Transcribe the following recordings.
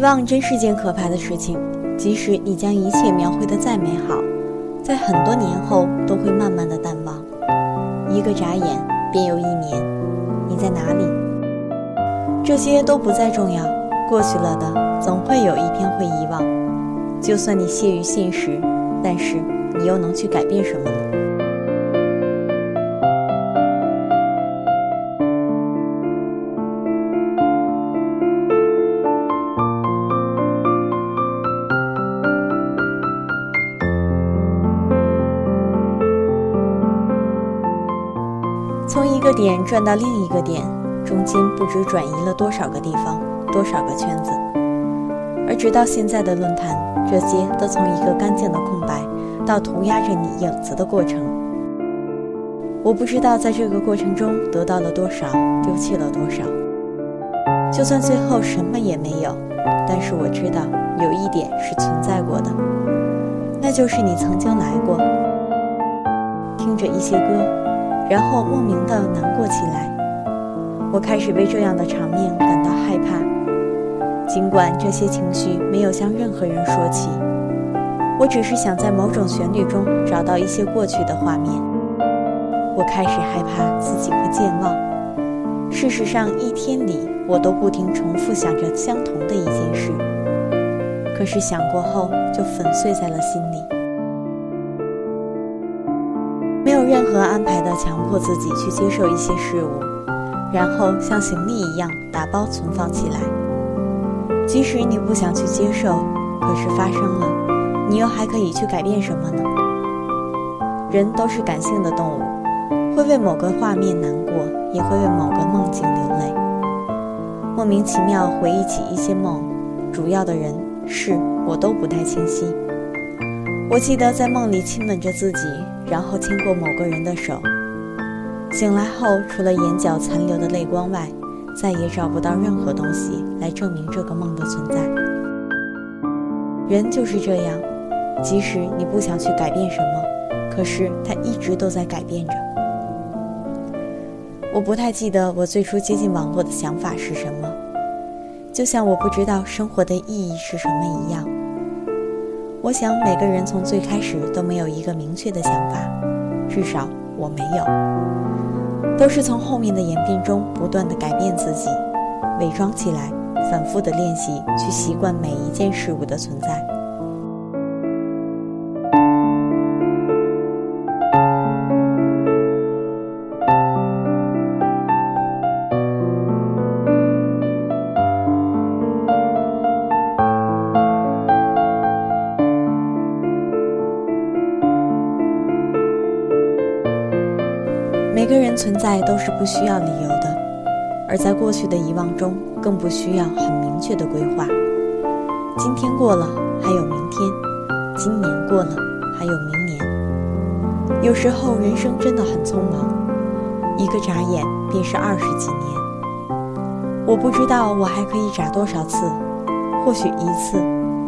遗忘真是件可怕的事情，即使你将一切描绘的再美好，在很多年后都会慢慢的淡忘。一个眨眼便又一年，你在哪里？这些都不再重要，过去了的总会有一天会遗忘。就算你屑于现实，但是你又能去改变什么呢？从一个点转到另一个点，中间不知转移了多少个地方，多少个圈子。而直到现在的论坛，这些都从一个干净的空白，到涂鸦着你影子的过程。我不知道在这个过程中得到了多少，丢弃了多少。就算最后什么也没有，但是我知道有一点是存在过的，那就是你曾经来过，听着一些歌。然后莫名的难过起来，我开始为这样的场面感到害怕。尽管这些情绪没有向任何人说起，我只是想在某种旋律中找到一些过去的画面。我开始害怕自己会健忘。事实上，一天里我都不停重复想着相同的一件事，可是想过后就粉碎在了心里。任何安排的强迫自己去接受一些事物，然后像行李一样打包存放起来。即使你不想去接受，可是发生了，你又还可以去改变什么呢？人都是感性的动物，会为某个画面难过，也会为某个梦境流泪。莫名其妙回忆起一些梦，主要的人事我都不太清晰。我记得在梦里亲吻着自己。然后牵过某个人的手，醒来后，除了眼角残留的泪光外，再也找不到任何东西来证明这个梦的存在。人就是这样，即使你不想去改变什么，可是它一直都在改变着。我不太记得我最初接近网络的想法是什么，就像我不知道生活的意义是什么一样。我想每个人从最开始都没有一个明确的想法，至少我没有，都是从后面的演变中不断的改变自己，伪装起来，反复的练习，去习惯每一件事物的存在。个人存在都是不需要理由的，而在过去的遗忘中，更不需要很明确的规划。今天过了，还有明天；今年过了，还有明年。有时候人生真的很匆忙，一个眨眼便是二十几年。我不知道我还可以眨多少次，或许一次，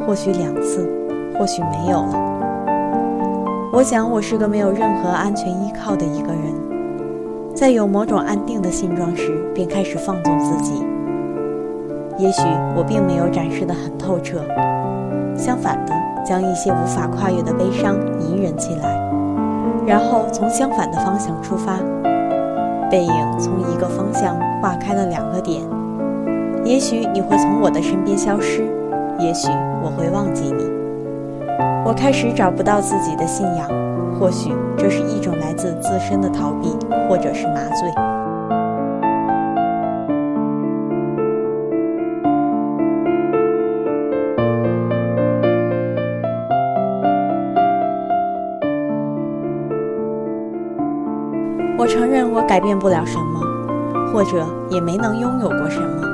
或许两次，或许没有了。我想我是个没有任何安全依靠的一个人。在有某种安定的现状时，便开始放纵自己。也许我并没有展示得很透彻，相反的，将一些无法跨越的悲伤隐忍起来，然后从相反的方向出发，背影从一个方向划开了两个点。也许你会从我的身边消失，也许我会忘记你。我开始找不到自己的信仰，或许这是一种来自自身的逃避。或者是麻醉。我承认我改变不了什么，或者也没能拥有过什么。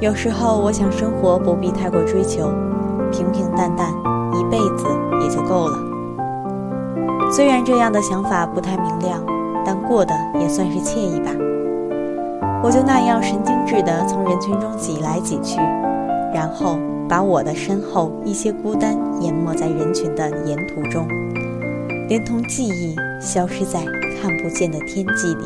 有时候我想，生活不必太过追求，平平淡淡，一辈子也就够了。虽然这样的想法不太明亮。但过得也算是惬意吧。我就那样神经质地从人群中挤来挤去，然后把我的身后一些孤单淹没在人群的沿途中，连同记忆消失在看不见的天际里。